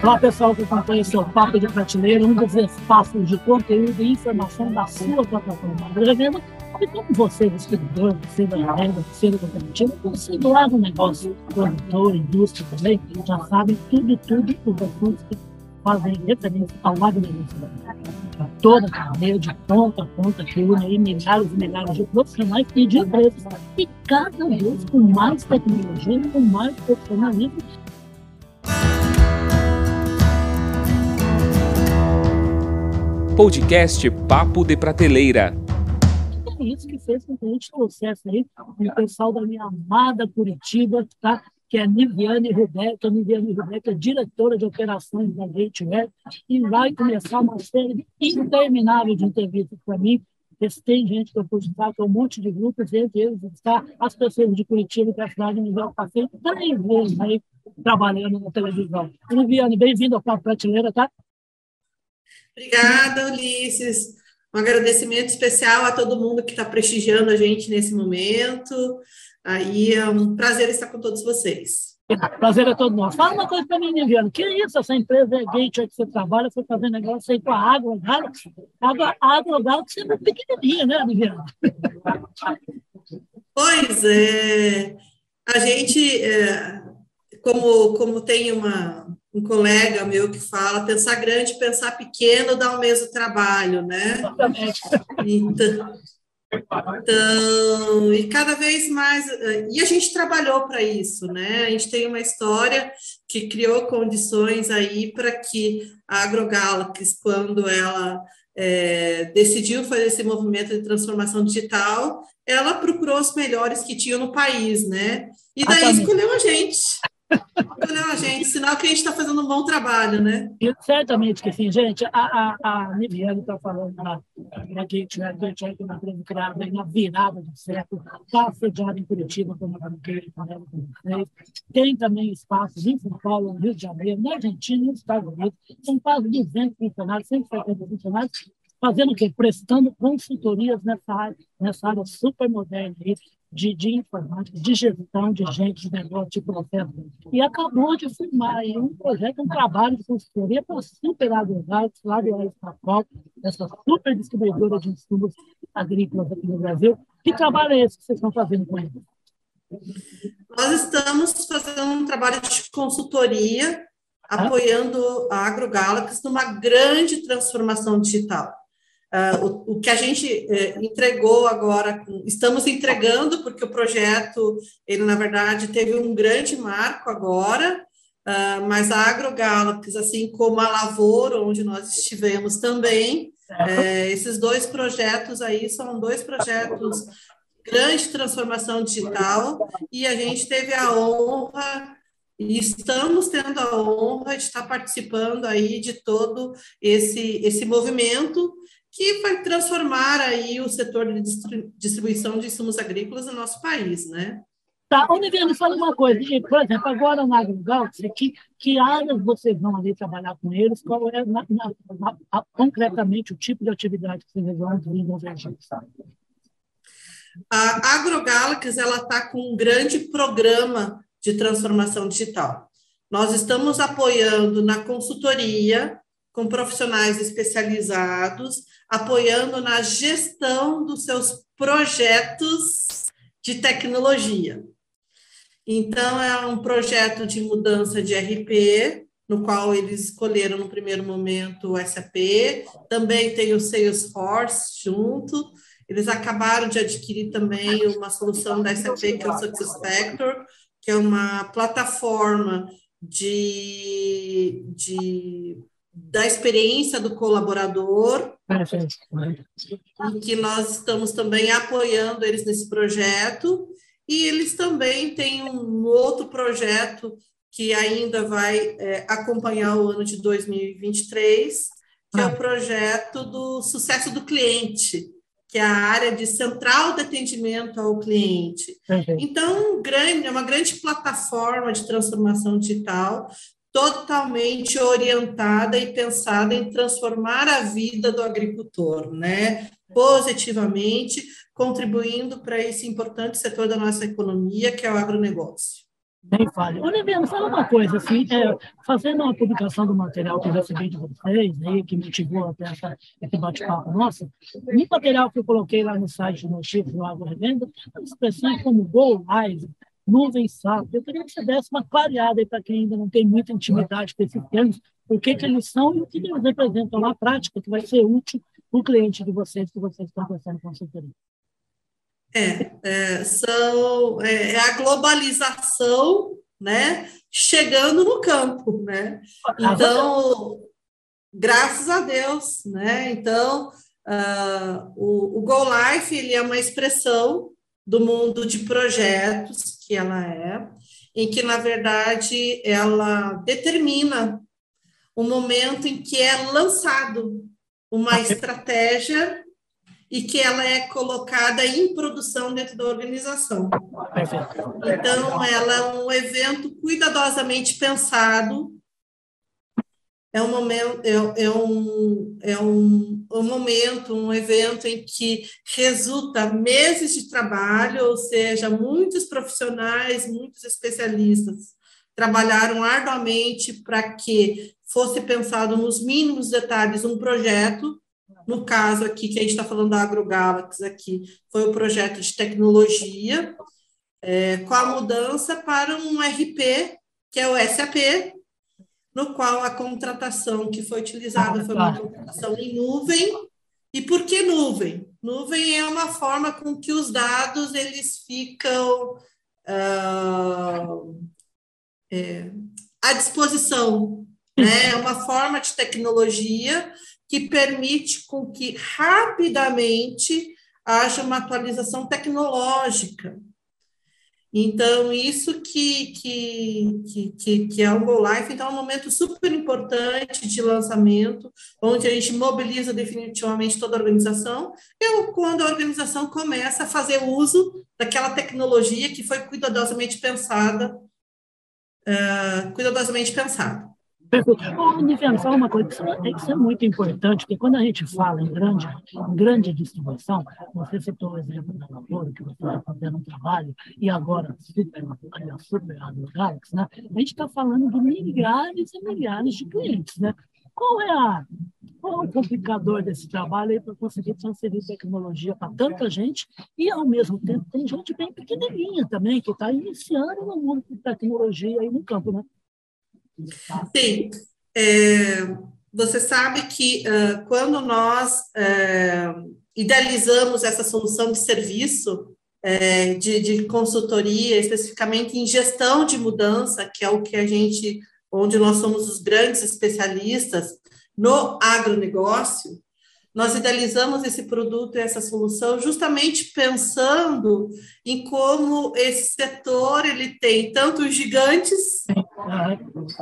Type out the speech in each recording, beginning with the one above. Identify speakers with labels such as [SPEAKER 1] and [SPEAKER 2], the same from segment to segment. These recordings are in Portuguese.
[SPEAKER 1] Olá, pessoal que acompanha o seu Papo de Prateleira, um dos espaços de conteúdo e informação da sua plataforma de venda. E como você, distribuidor, você da venda, você da cooperativa, você do lado do negócio, produtor, indústria também, já sabem tudo, tudo os assuntos que fazem referência ao agronegócio. Toda a cadeia de ponta a ponta que une milhares e milhares de profissionais e de empresas. E cada vez com mais tecnologia, com mais profissionalismo
[SPEAKER 2] Podcast Papo de Prateleira.
[SPEAKER 1] É isso que fez com que a gente trouxesse aí o pessoal da minha amada Curitiba, tá? que é Niviane Rubeca, Niviane Rubeca, diretora de operações da Gateway, e vai começar uma série interminável de entrevistas para mim, tem gente que eu pude estar com um monte de grupos, entre eles está as pessoas de Curitiba, que é a cidade onde eu passei três vezes aí trabalhando na televisão. Niviane, bem-vindo ao Papo Prateleira, tá?
[SPEAKER 3] Obrigada, Ulisses. Um agradecimento especial a todo mundo que está prestigiando a gente nesse momento. Aí é um prazer estar com todos vocês.
[SPEAKER 1] Prazer é todo nosso. Fala uma coisa para mim, Niviano. Que é isso? Essa empresa é Gate que você trabalha, foi fazendo negócio aí com a Água Galaxy. Água, Água Galaxy é muito pequenininha, né, Niviano?
[SPEAKER 3] Pois é. A gente, é, como, como tem uma, um colega meu que fala, pensar grande, pensar pequeno dá o mesmo trabalho, né? Então, então, e cada vez mais, e a gente trabalhou para isso, né? A gente tem uma história que criou condições aí para que a AgroGalaxy, quando ela é, decidiu fazer esse movimento de transformação digital, ela procurou os melhores que tinham no país, né? E daí escolheu a gente. Não, gente, sinal que a gente está fazendo um bom trabalho, né?
[SPEAKER 1] E, certamente que sim, gente. A, a, a Niviane está falando na, na Gate, né? É uma empresa criada na virada do século, está sediada em Curitiba, como falei, falando com vocês. Tem também espaços em São Paulo, no Rio de Janeiro, na Argentina, nos Estados Unidos. São quase 200 funcionários, 170 funcionários, fazendo o quê? Prestando consultorias nessa área, nessa área super moderna aí, de, de informática, de gestão de gente, de negócio, de processo. E acabou de firmar aí um projeto, um trabalho de consultoria para super agregados lá do Aerostacol, essa super distribuidora de insumos agrícolas aqui no Brasil. Que trabalho é esse que vocês estão fazendo com eles?
[SPEAKER 3] Nós estamos fazendo um trabalho de consultoria, apoiando a AgroGalaxy numa grande transformação digital. Uh, o, o, que a gente uh, entregou agora, estamos entregando, porque o projeto, ele na verdade teve um grande marco agora, uh, mas a AgroGalaxy, assim como a Lavoura, onde nós estivemos também, eh, esses dois projetos aí são dois projetos grande transformação digital, e a gente teve a honra e estamos tendo a honra de estar participando aí de todo esse, esse movimento que vai transformar aí o setor de distribuição de insumos agrícolas no nosso país, né?
[SPEAKER 1] Tá, Oliveira, fala uma coisa. Por exemplo, agora na AgroGalaxy, que, que áreas vocês vão ali trabalhar com eles? Qual é, na, na, na, concretamente, o tipo de atividade que vocês vão desenvolver?
[SPEAKER 3] A AgroGalaxy está com um grande programa de transformação digital. Nós estamos apoiando na consultoria, com profissionais especializados, apoiando na gestão dos seus projetos de tecnologia. Então, é um projeto de mudança de RP, no qual eles escolheram no primeiro momento o SAP, também tem o Salesforce junto, eles acabaram de adquirir também uma solução da SAP, que é o SuccessFactor, que é uma plataforma de, de da experiência do colaborador, que nós estamos também apoiando eles nesse projeto, e eles também têm um outro projeto que ainda vai é, acompanhar o ano de 2023, que é o ah. projeto do sucesso do cliente, que é a área de central de atendimento ao cliente. Uhum. Então, grande, é uma grande plataforma de transformação digital, totalmente orientada e pensada em transformar a vida do agricultor, né? Positivamente, contribuindo para esse importante setor da nossa economia, que é o agronegócio.
[SPEAKER 1] Nem fale. Olha, Liviano, fala uma coisa, assim, é, fazendo uma publicação do material que eu recebi de vocês, aí, que motivou até essa, esse bate-papo nosso, no material que eu coloquei lá no site do Chifre do Água Revenda, expressões como Go Live, nuvem SAP. Eu queria que você desse uma clareada para quem ainda não tem muita intimidade com esses termos, o que, que eles são e o que eles representam na prática, que vai ser útil para o cliente de vocês que vocês estão pensando em consultoria.
[SPEAKER 3] É, é, são, é, é, a globalização né, chegando no campo. Né? Então, graças a Deus. Né? Então, uh, o, o Go Life ele é uma expressão do mundo de projetos que ela é, em que, na verdade, ela determina o momento em que é lançado uma estratégia e que ela é colocada em produção dentro da organização. Então, ela é um evento cuidadosamente pensado, é um momento, é, é, um, é um, um momento, um evento em que resulta meses de trabalho, ou seja, muitos profissionais, muitos especialistas trabalharam arduamente para que fosse pensado nos mínimos detalhes um projeto. No caso aqui, que a gente está falando da AgroGalaxy aqui, foi o projeto de tecnologia, é, com a mudança para um RP, que é o SAP, no qual a contratação que foi utilizada foi uma contratação em nuvem. E por que nuvem? Nuvem é uma forma com que os dados eles ficam uh, é, à disposição. Né? É uma forma de tecnologia que permite com que rapidamente haja uma atualização tecnológica. Então, isso que, que, que, que, é o Go Life, então é um momento super importante de lançamento, onde a gente mobiliza definitivamente toda a organização, é quando a organização começa a fazer uso daquela tecnologia que foi cuidadosamente pensada, uh, cuidadosamente pensada.
[SPEAKER 1] Perfeito. Ô, Niviano, fala uma coisa, isso é, isso é, muito importante, porque quando a gente fala em grande, em grande distribuição, você citou o exemplo da Lavoura, que você está fazendo um trabalho, e agora super, super Galaxy, né? a gente está falando de milhares e milhares de clientes. Né? Qual é, a, qual é o complicador desse trabalho para conseguir transferir tecnologia para tanta gente e, ao mesmo tempo, tem gente bem pequenininha também, que está iniciando no mundo de tecnologia aí no campo, né?
[SPEAKER 3] Sim. É, você sabe que uh, quando nós uh, idealizamos essa solução de serviço uh, de, de, consultoria, especificamente em gestão de mudança, que é o que a gente, onde nós somos os grandes especialistas no agronegócio, nós idealizamos esse produto e essa solução justamente pensando em como esse setor ele tem tanto os gigantes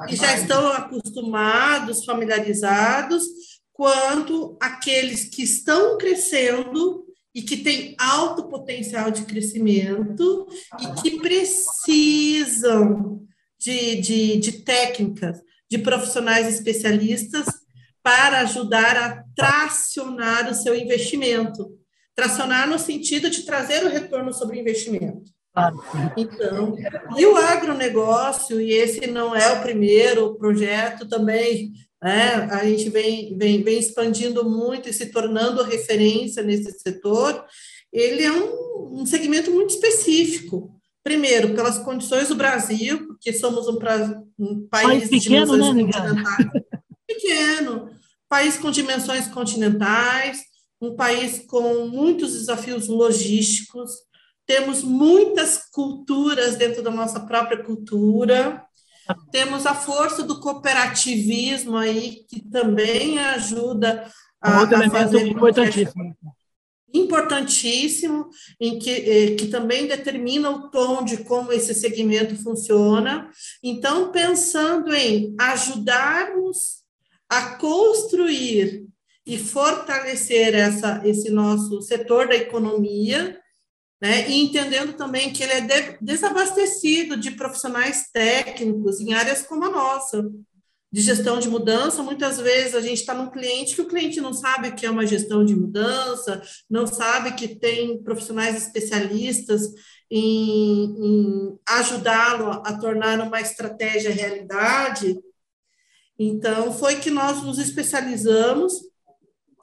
[SPEAKER 3] que já estão acostumados, familiarizados, quanto aqueles que estão crescendo e que têm alto potencial de crescimento e que precisam de, de, de técnicas, de profissionais especialistas para ajudar a tracionar o seu investimento. Tracionar no sentido de trazer o retorno sobre o investimento. Então, e o agronegócio, e esse não é o primeiro projeto também, né, a gente vem, vem, vem expandindo muito e se tornando referência nesse setor, ele é um, um segmento muito específico. Primeiro, pelas condições do Brasil, porque somos um, pra, um país
[SPEAKER 1] pequeno,
[SPEAKER 3] de
[SPEAKER 1] né,
[SPEAKER 3] continentais. Pequeno, país com dimensões continentais, um país com muitos desafios logísticos, temos muitas culturas dentro da nossa própria cultura, temos a força do cooperativismo aí, que também ajuda
[SPEAKER 1] a, a fazer... Importantíssimo.
[SPEAKER 3] Importantíssimo, em que, eh, que também determina o tom de como esse segmento funciona. Então, pensando em ajudarmos a construir e fortalecer essa, esse nosso setor da economia, né, e entendendo também que ele é de, desabastecido de profissionais técnicos em áreas como a nossa, de gestão de mudança. Muitas vezes a gente está num cliente que o cliente não sabe o que é uma gestão de mudança, não sabe que tem profissionais especialistas em, em ajudá-lo a tornar uma estratégia realidade. Então, foi que nós nos especializamos.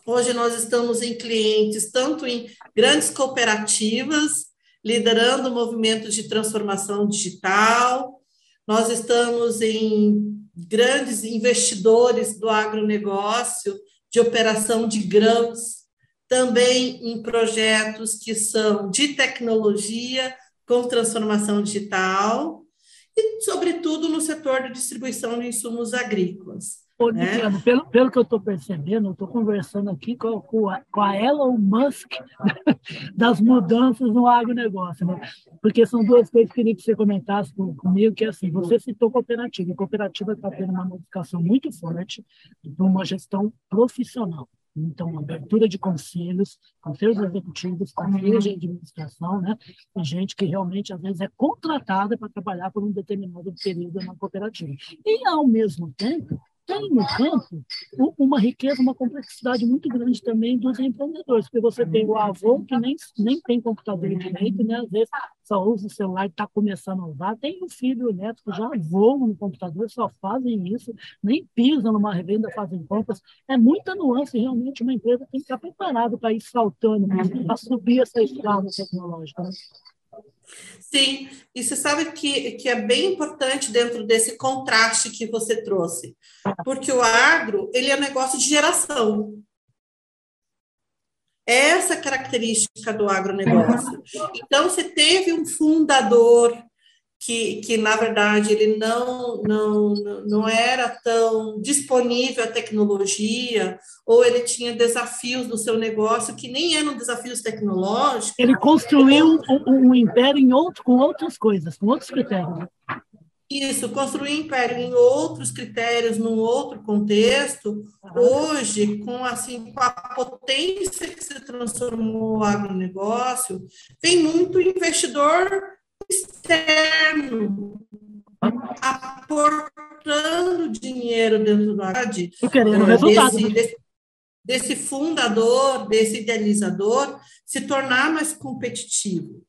[SPEAKER 3] Hoje nós estamos em clientes, tanto em grandes cooperativas, liderando movimentos de transformação digital, nós estamos em grandes investidores do agronegócio, de operação de grãos, também em projetos que são de tecnologia com transformação digital e, sobretudo, no setor de distribuição de insumos agrícolas.
[SPEAKER 1] Ô, né? pelo, pelo que eu estou percebendo, eu estou conversando aqui com, com, a, com a Elon Musk das mudanças no agronegócio, né? Porque são duas coisas que eu queria que você comentasse comigo, que é assim, você citou cooperativa, e a cooperativa está tendo uma modificação muito forte de uma gestão profissional. Então, abertura de conselhos, conselhos executivos, conselhos de administração, né? Tem gente que realmente, às vezes, é contratada para trabalhar por um determinado período na cooperativa. E, ao mesmo tempo, tem no campo uma riqueza, uma complexidade muito grande também dos empreendedores, porque você tem o avô que nem, nem tem computador direito, né? às vezes só usa o celular e está começando a usar, tem o filho e o neto que já voam no computador, só fazem isso, nem pisam numa revenda, fazem compras, é muita nuance, realmente uma empresa tem que estar preparada para ir saltando, para subir essa estrada tecnológica.
[SPEAKER 3] Sim, e você sabe que, que é bem importante dentro desse contraste que você trouxe, porque o agro, ele é um negócio de geração. Essa característica do agronegócio. Então, você teve um fundador que, que na verdade ele não, não, não era tão disponível à tecnologia, ou ele tinha desafios no seu negócio que nem eram desafios tecnológicos.
[SPEAKER 1] Ele construiu um, um império em outro, com outras coisas, com outros critérios.
[SPEAKER 3] Isso, construir império em outros critérios, num outro contexto, hoje, com assim, com a potência que se transformou o agronegócio, tem muito investidor externo aportando dinheiro dentro da cidade desse, desse, desse fundador, desse idealizador, se tornar mais competitivo.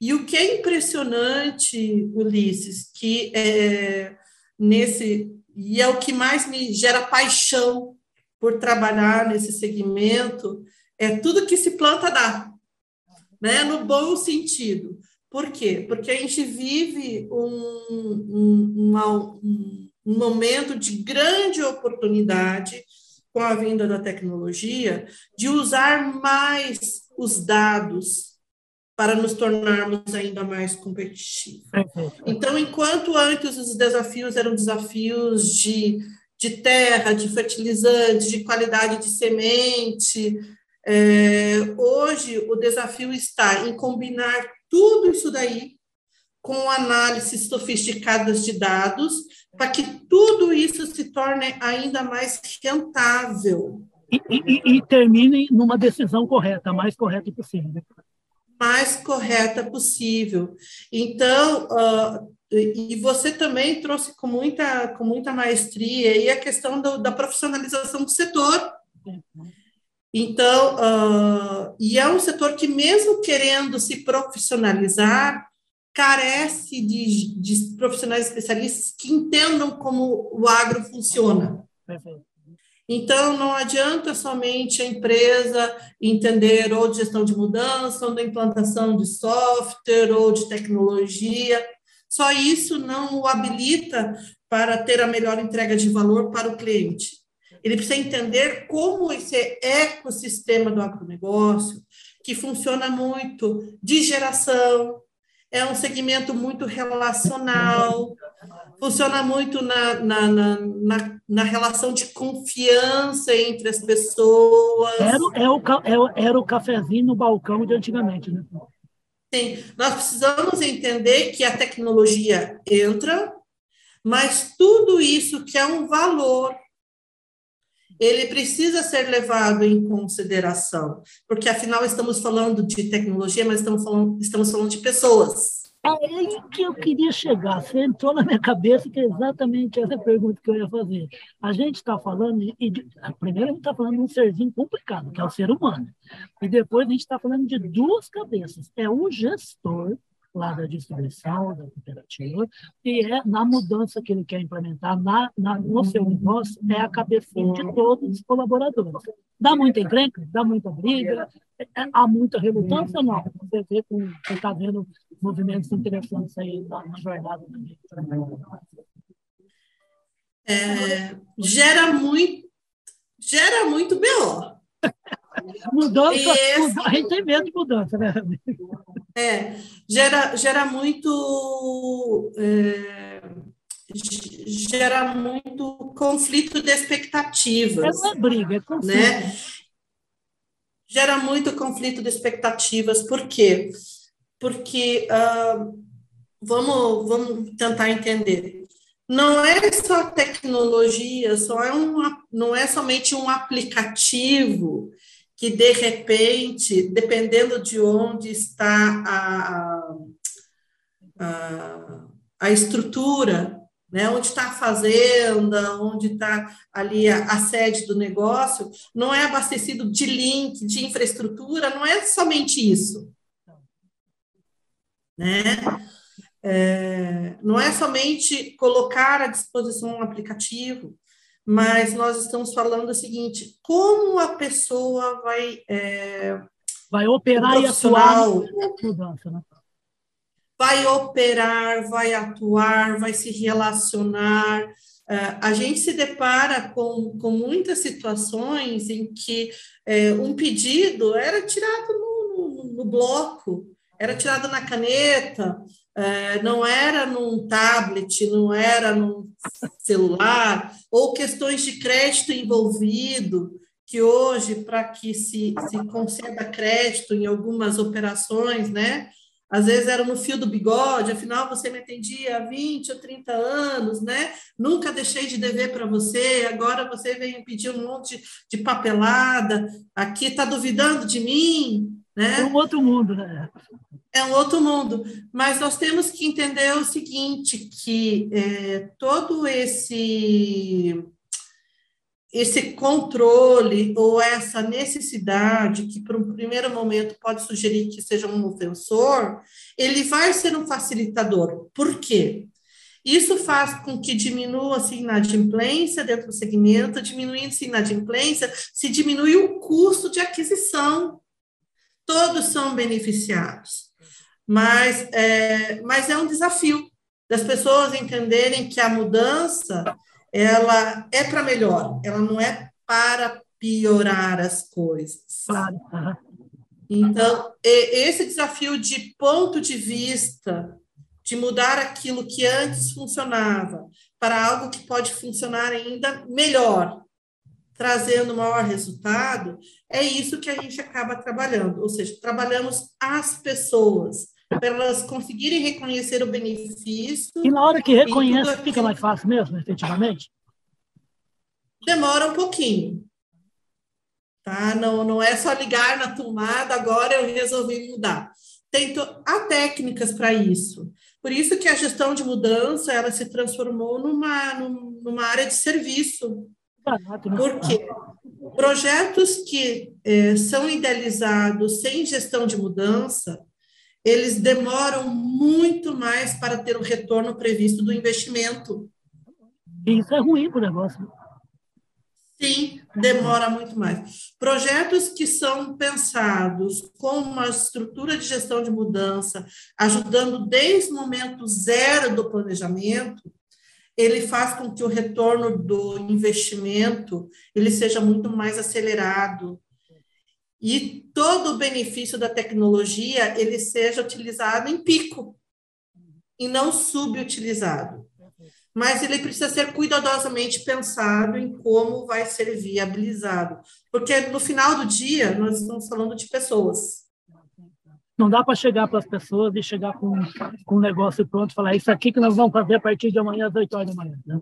[SPEAKER 3] E o que é impressionante, Ulisses, que é, nesse e é o que mais me gera paixão por trabalhar nesse segmento, é tudo que se planta dá, né? No bom sentido. Por quê? Porque a gente vive um, um, uma, um, um momento de grande oportunidade com a vinda da tecnologia de usar mais os dados para nos tornarmos ainda mais competitivos. Então, enquanto antes os desafios eram desafios de, de terra, de fertilizantes, de qualidade de semente, é, hoje o desafio está em combinar tudo isso daí com análises sofisticadas de dados, para que tudo isso se torne ainda mais rentável.
[SPEAKER 1] E, e, e termine numa decisão correta, mais correta possível.
[SPEAKER 3] Mais correta possível. Então, uh, e você também trouxe com muita, com muita maestria aí a questão do, da profissionalização do setor. Uhum. Então, uh, e é um setor que, mesmo querendo se profissionalizar, carece de, de profissionais especialistas que entendam como o agro funciona. Então, não adianta somente a empresa entender ou de gestão de mudança, ou da implantação de software, ou de tecnologia. Só isso não o habilita para ter a melhor entrega de valor para o cliente. Ele precisa entender como esse ecossistema do agronegócio, que funciona muito de geração, é um segmento muito relacional, funciona muito na, na, na, na, relação de confiança entre as pessoas.
[SPEAKER 1] Era, é o, é era o cafezinho no balcão de antigamente, né?
[SPEAKER 3] Sim, nós precisamos entender que a tecnologia entra, mas tudo isso que é um valor ele precisa ser levado em consideração, porque afinal estamos falando de tecnologia, mas estamos falando, estamos falando de pessoas.
[SPEAKER 1] aí que eu queria chegar. Você entrou na minha cabeça que é exatamente essa pergunta que eu ia fazer. A gente está falando, e de, primeiro a gente está falando de um serzinho complicado, que é o ser humano. E depois a gente está falando de duas cabeças. É o gestor lá da distribuição, da cooperativa, e é na mudança que ele quer implementar na, na, no seu negócio, é a cabecinha de todos os colaboradores. Dá muita encrenca, dá muita briga, é, há muita relutância, não. Você vê que você está vendo movimentos interessantes aí na, na jornada
[SPEAKER 3] É, gera muito gera muito BO.
[SPEAKER 1] Mudança, Esse... a gente tem medo de mudança, né?
[SPEAKER 3] É, gera, gera muito. É, gera muito conflito de expectativas. É
[SPEAKER 1] uma briga, é conflito.
[SPEAKER 3] Né? Gera muito conflito de expectativas, por quê? Porque, uh, vamos, vamos tentar entender, não é só tecnologia, só é um, não é somente um aplicativo que, de repente, dependendo de onde está a, a, a estrutura, né, onde está a fazenda, onde está ali a, a, sede do negócio, não é abastecido de link, de infraestrutura, não é somente isso. Né? É, não é somente colocar à disposição um aplicativo, mas nós estamos falando o seguinte: como a pessoa vai. É,
[SPEAKER 1] vai operar e atuar mudança, né?
[SPEAKER 3] Vai operar, vai atuar, vai se relacionar. Uh, a gente se depara com, com muitas situações em que é, um pedido era tirado no, no, no bloco, era tirado na caneta, é, não era num tablet, não era num celular, ou questões de crédito envolvido, que hoje, para que se, se conceda crédito em algumas operações, né? Às vezes era no fio do bigode, afinal você me atendia há 20 ou 30 anos, né? Nunca deixei de dever para você, agora você vem pedir um monte de papelada, aqui está duvidando de mim, né?
[SPEAKER 1] É um outro mundo, né?
[SPEAKER 3] é um outro mundo. Mas nós temos que entender o seguinte, que é, todo esse esse controle ou essa necessidade que para um primeiro momento pode sugerir que seja um ofensor, ele vai ser um facilitador. Por quê? Isso faz com que diminua-se a inadimplência dentro do segmento, diminuindo-se a inadimplência, se diminui o custo de aquisição. Todos são beneficiados mas é, mas é um desafio das pessoas entenderem que a mudança ela é para melhor, ela não é para piorar as coisas. Então, esse desafio de ponto de vista, de mudar aquilo que antes funcionava para algo que pode funcionar ainda melhor, trazendo maior resultado, é isso que a gente acaba trabalhando, ou seja, trabalhamos as pessoas, para elas conseguirem reconhecer o benefício.
[SPEAKER 1] E na hora que reconhece, fica mais fácil mesmo, efetivamente?
[SPEAKER 3] Demora um pouquinho. Tá? Não, não é só ligar na tomada, agora eu resolvi mudar. Tem há técnicas para isso. Por isso que a gestão de mudança ela se transformou numa, numa área de serviço. Por quê? Projetos que eh, são idealizados sem gestão de mudança, eles demoram muito mais para ter o retorno previsto do investimento.
[SPEAKER 1] Isso é ruim para o negócio.
[SPEAKER 3] Sim, demora muito mais. Projetos que são pensados com uma estrutura de gestão de mudança, ajudando desde o momento zero do planejamento, ele faz com que o retorno do investimento ele seja muito mais acelerado, e todo o benefício da tecnologia ele seja utilizado em pico e não subutilizado. Mas ele precisa ser cuidadosamente pensado em como vai ser viabilizado, porque no final do dia nós estamos falando de pessoas.
[SPEAKER 1] Não dá para chegar para as pessoas e chegar com, com um negócio pronto e falar isso aqui que nós vamos fazer a partir de amanhã às 8 horas da manhã. Né?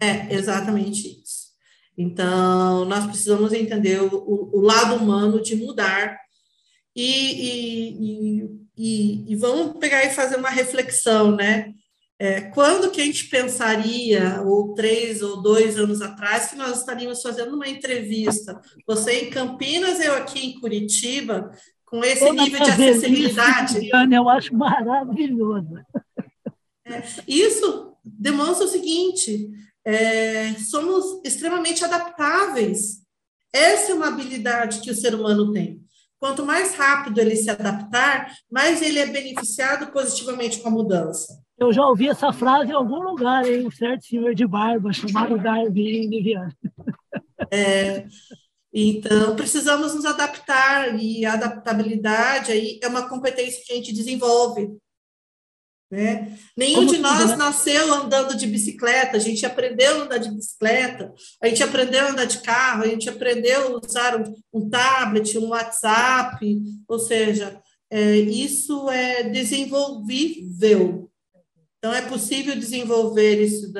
[SPEAKER 3] É, exatamente isso. Então, nós precisamos entender o, o, lado humano de mudar. E, e, e, e vamos pegar e fazer uma reflexão, né? É, quando que a gente pensaria, ou três ou dois anos atrás, que nós estaríamos fazendo uma entrevista, você em Campinas, eu aqui em Curitiba, com esse Toda nível de acessibilidade?
[SPEAKER 1] Isso, eu acho maravilhoso.
[SPEAKER 3] É, isso demonstra o seguinte: é, somos extremamente adaptáveis. Essa é uma habilidade que o ser humano tem. Quanto mais rápido ele se adaptar, mais ele é beneficiado positivamente com a mudança.
[SPEAKER 1] Eu já ouvi essa frase em algum lugar, em um certo senhor de barba chamado Darwin Viviane.
[SPEAKER 3] É, então, precisamos nos adaptar, e a adaptabilidade aí é uma competência que a gente desenvolve. Né? Nenhum Como de nós né? nasceu andando de bicicleta, a gente aprendeu a andar de bicicleta, a gente aprendeu a andar de carro, a gente aprendeu a usar um, um tablet, um WhatsApp, ou seja, é, isso é desenvolvível. Então, é possível desenvolver isso,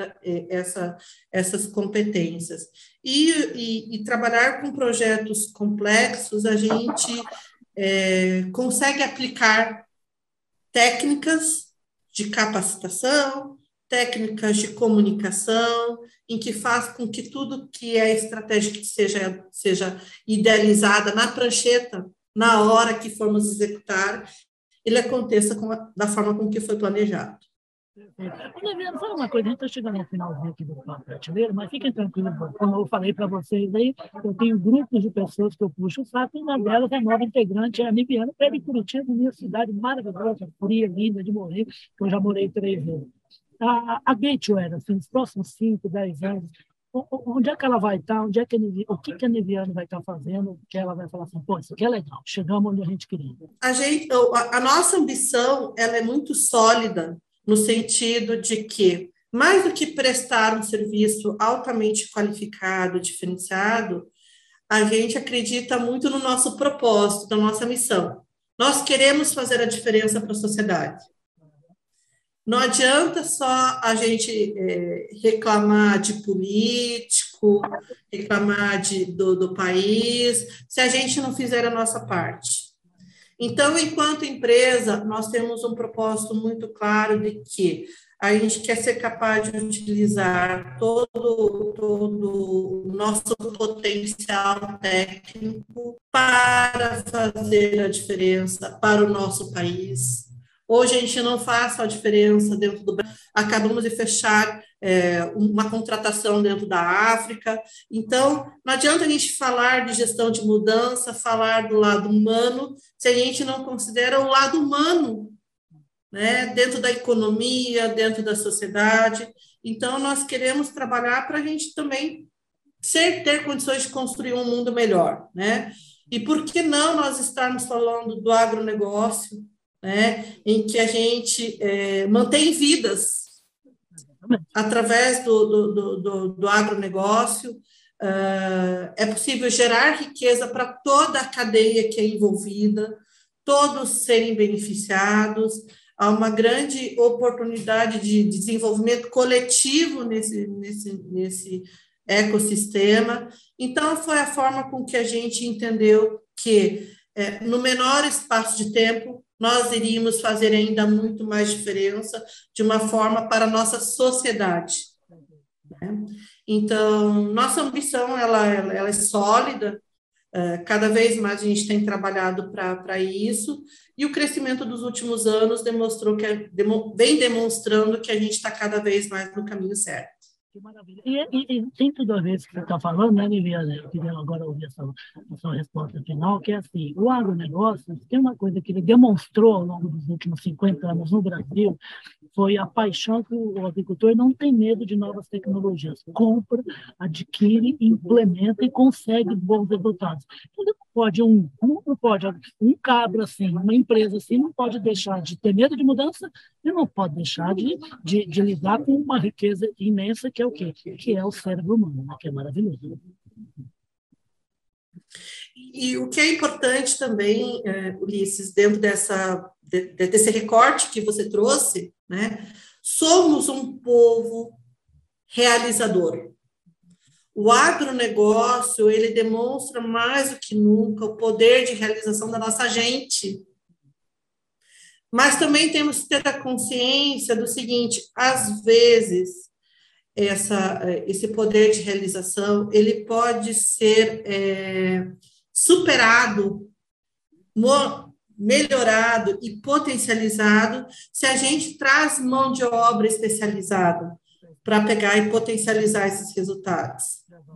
[SPEAKER 3] essa, essas competências. E, e, e, trabalhar com projetos complexos, a gente é, consegue aplicar técnicas de capacitação, técnicas de comunicação, em que faz com que tudo que é estratégico seja, seja idealizada na prancheta, na hora que formos executar, ele aconteça a, da forma com que foi planejado.
[SPEAKER 1] Leviano, fala uma coisa, a gente está chegando no finalzinho aqui do Papo Prateleiro, mas fiquem tranquilos, como eu falei para vocês aí, eu tenho grupos de pessoas que eu puxo o saco, e uma delas é nova integrante, é a Nibiana, pé de Curitiba, minha cidade maravilhosa, fria, linda de morrer, que eu já morei três vezes. A, a Gateway, assim, nos próximos 5, 10 anos, onde é que ela vai estar, onde é que a Niviana, o que, que a Niviana vai estar fazendo, que ela vai falar assim, pô, isso aqui é legal, chegamos onde a gente queria.
[SPEAKER 3] A, gente, a, a nossa ambição, ela é muito sólida, no sentido de que, mais do que prestar um serviço altamente qualificado, diferenciado, a gente acredita muito no nosso propósito, na nossa missão. Nós queremos fazer a diferença para a sociedade. Não adianta só a gente é, reclamar de político, reclamar de, do, do país, se a gente não fizer a nossa parte. Então, enquanto empresa, nós temos um propósito muito claro de que a gente quer ser capaz de utilizar todo, todo o nosso potencial técnico para fazer a diferença para o nosso país, Hoje a gente não faz só diferença dentro do Brasil. Acabamos de fechar é, uma contratação dentro da África. Então, não adianta a gente falar de gestão de mudança, falar do lado humano, se a gente não considera o lado humano, né, dentro da economia, dentro da sociedade. Então, nós queremos trabalhar para a gente também ser, ter condições de construir um mundo melhor, né? E por que não nós estarmos falando do agronegócio, né, em que a gente é, mantém vidas através do, do, do, do agronegócio. Uh, é possível gerar riqueza para toda a cadeia que é envolvida, todos serem beneficiados. Há uma grande oportunidade de desenvolvimento coletivo nesse, nesse, nesse ecossistema. Então, foi a forma com que a gente entendeu que, é, no menor espaço de tempo, nós iríamos fazer ainda muito mais diferença de uma forma para a nossa sociedade. Né? Então, nossa ambição ela, ela, ela é sólida, é, cada vez mais a gente tem trabalhado para isso, e o crescimento dos últimos anos demonstrou que é, vem demonstrando que a gente está cada vez mais no caminho certo.
[SPEAKER 1] Que maravilha. E, e, e tem tudo a ver com o que você está falando, né, Liviana? Eu queria agora ouvir a sua, a sua resposta final, que é assim, o agronegócio tem uma coisa que ele demonstrou ao longo dos últimos 50 anos no Brasil, foi a paixão que o agricultor não tem medo de novas tecnologias. Compra, adquire, implementa e consegue bons resultados. Então, pode um, não pode um cabra assim, uma empresa assim, não pode deixar de ter medo de mudança e não pode deixar de, de, de lidar com uma riqueza imensa que é o quê? Que é o cérebro humano, né? que é maravilhoso.
[SPEAKER 3] E o que é importante também, é, Ulisses, dentro dessa, de, desse recorte que você trouxe, né? Somos um povo realizador. O agronegócio, ele demonstra mais do que nunca o poder de realização da nossa gente. Mas também temos que ter a consciência do seguinte: às vezes essa, esse poder de realização ele pode ser é, superado, melhorado e potencializado se a gente traz mão de obra especializada para pegar e potencializar esses resultados,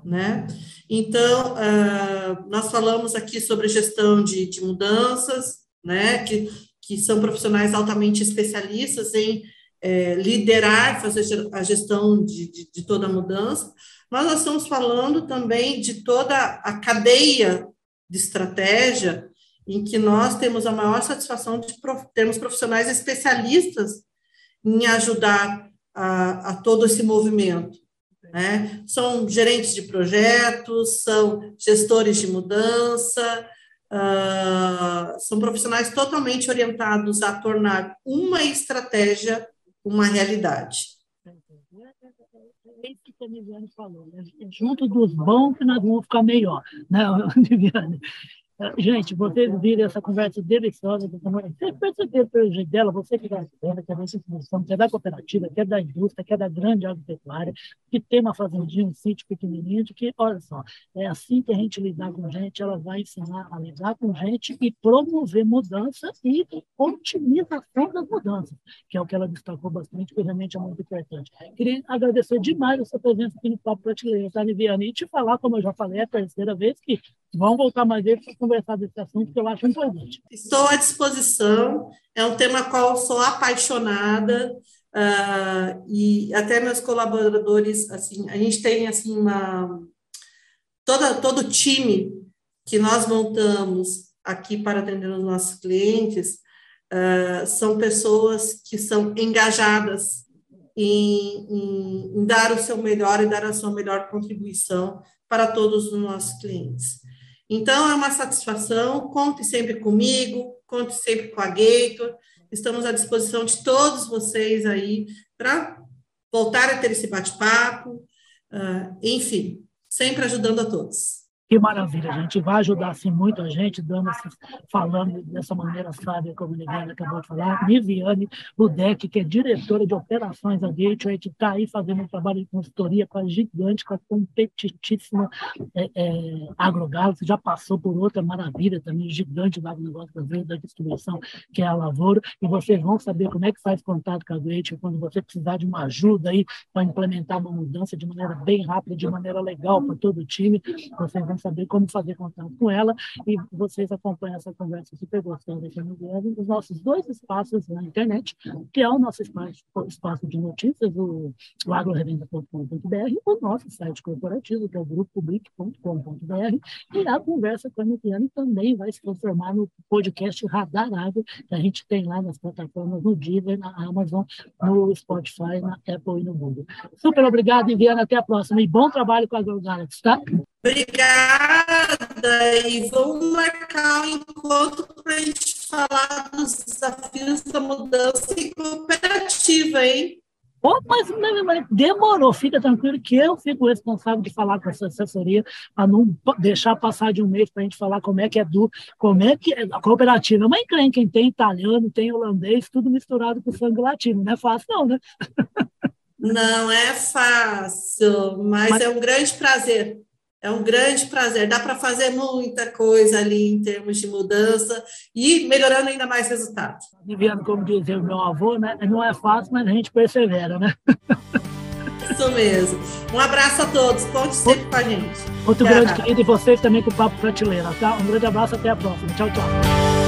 [SPEAKER 3] né? Então, uh, nós falamos aqui sobre gestão de, de mudanças, né? Que, que são profissionais altamente especialistas em é, liderar, fazer a gestão de, de, de toda a mudança, mas nós estamos falando também de toda a cadeia de estratégia em que nós temos a maior satisfação de termos profissionais especialistas em ajudar a, a todo esse movimento. Né? São gerentes de projetos, são gestores de mudança, uh, são profissionais totalmente orientados a tornar uma estratégia uma realidade.
[SPEAKER 1] É isso que a Viviane falou, né? junto dos bons que nós vamos ficar melhor, né, Viviane? Gente, vocês viram essa conversa deliciosa. Vocês perceberam pelo jeito dela, você que é da que é da instituição, que é da cooperativa, que é da indústria, que é da grande agropecuária, que tem uma fazendinha, um sítio pequenininho, de que, olha só, é assim que a gente lidar com gente, ela vai ensinar a lidar com gente e promover mudança e otimização das mudanças, que é o que ela destacou bastante, que realmente é muito importante. Queria agradecer demais a sua presença aqui no Papo Prateleira, tá, Liviane? E te falar, como eu já falei, é a terceira vez, que vão voltar mais vezes para conversar desse assunto, que eu acho importante.
[SPEAKER 3] Estou à disposição, é um tema qual sou apaixonada, uh, e até meus colaboradores, assim, a gente tem, assim, uma... Toda, todo time que nós montamos aqui para atender os nossos clientes uh, são pessoas que são engajadas em, em, em, dar o seu melhor e dar a sua melhor contribuição para todos os nossos clientes. Então, é uma satisfação. Conte sempre comigo, conte sempre com a Gator. Estamos à disposição de todos vocês aí para voltar a ter esse bate-papo. Uh, enfim, sempre ajudando a todos.
[SPEAKER 1] Que maravilha, gente vai ajudar assim muito a gente, dando esses, falando dessa maneira sábia, como Liviane acabou de falar. Liviane Ludec, que é diretora de operações da Gateway, que está aí fazendo um trabalho de consultoria com a gigante, com a competitíssima é, é, Agrogalo, que já passou por outra maravilha também, gigante do agronegócio brasileiro, da distribuição, que é a Lavoura, e vocês vão saber como é que faz contato com a Gateway quando você precisar de uma ajuda aí para implementar uma mudança de maneira bem rápida, de maneira legal para todo o time. Vocês vão saber como fazer contato com ela e vocês acompanham essa conversa super gostosa aqui no Guilherme, nos nossos dois espaços na internet, que é o nosso espaço, espaço de notícias, o, o agrorevenda.com.br, o nosso site corporativo, que é o grupopublic.com.br, e a conversa com a Nikiane também vai se transformar no podcast Radar Agro, que a gente tem lá nas plataformas no Deezer, na Amazon, no Spotify, na Apple e no Google. Super obrigado, Viviana, até a próxima e bom trabalho com a AgroGalaxy, tá?
[SPEAKER 3] Obrigada, e vamos marcar um encontro para a gente falar dos desafios da mudança em cooperativa, hein?
[SPEAKER 1] Oh, mas, mas, demorou, fica tranquilo que eu fico responsável de falar com essa assessoria para não deixar passar de um mês para a gente falar como é que é do, como é que é a cooperativa. Mas quem, quem tem italiano, tem holandês, tudo misturado com sangue latino, não é fácil não, né?
[SPEAKER 3] Não é fácil, mas, mas... é um grande prazer é um grande prazer. Dá para fazer muita coisa ali em termos de mudança e melhorando ainda mais resultados.
[SPEAKER 1] Viviane, como dizia o meu avô, né? não é fácil, mas a gente persevera, né?
[SPEAKER 3] Isso mesmo. Um abraço a todos. Conte sempre com a gente.
[SPEAKER 1] Outro grande querido e vocês também com o Papo Prateleira, tá? Um grande abraço, até a próxima. Tchau, tchau.